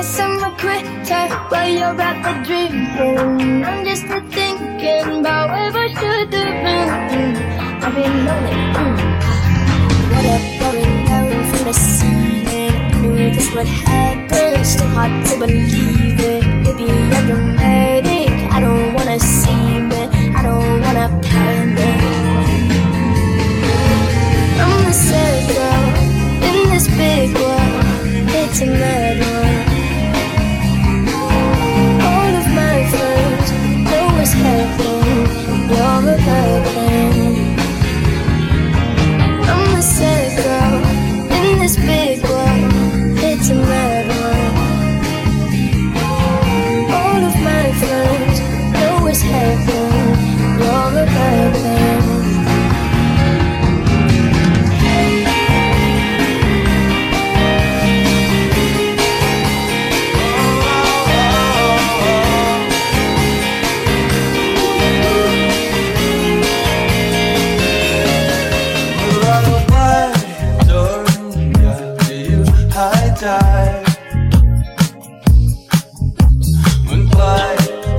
guess I'm a quitter, but you're up a dreamer. I'm just a thinking about if I should have been. I've been lonely. What a boring down from the ceiling? I knew this would happen. Still hard to believe it. I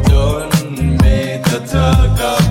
don't und the der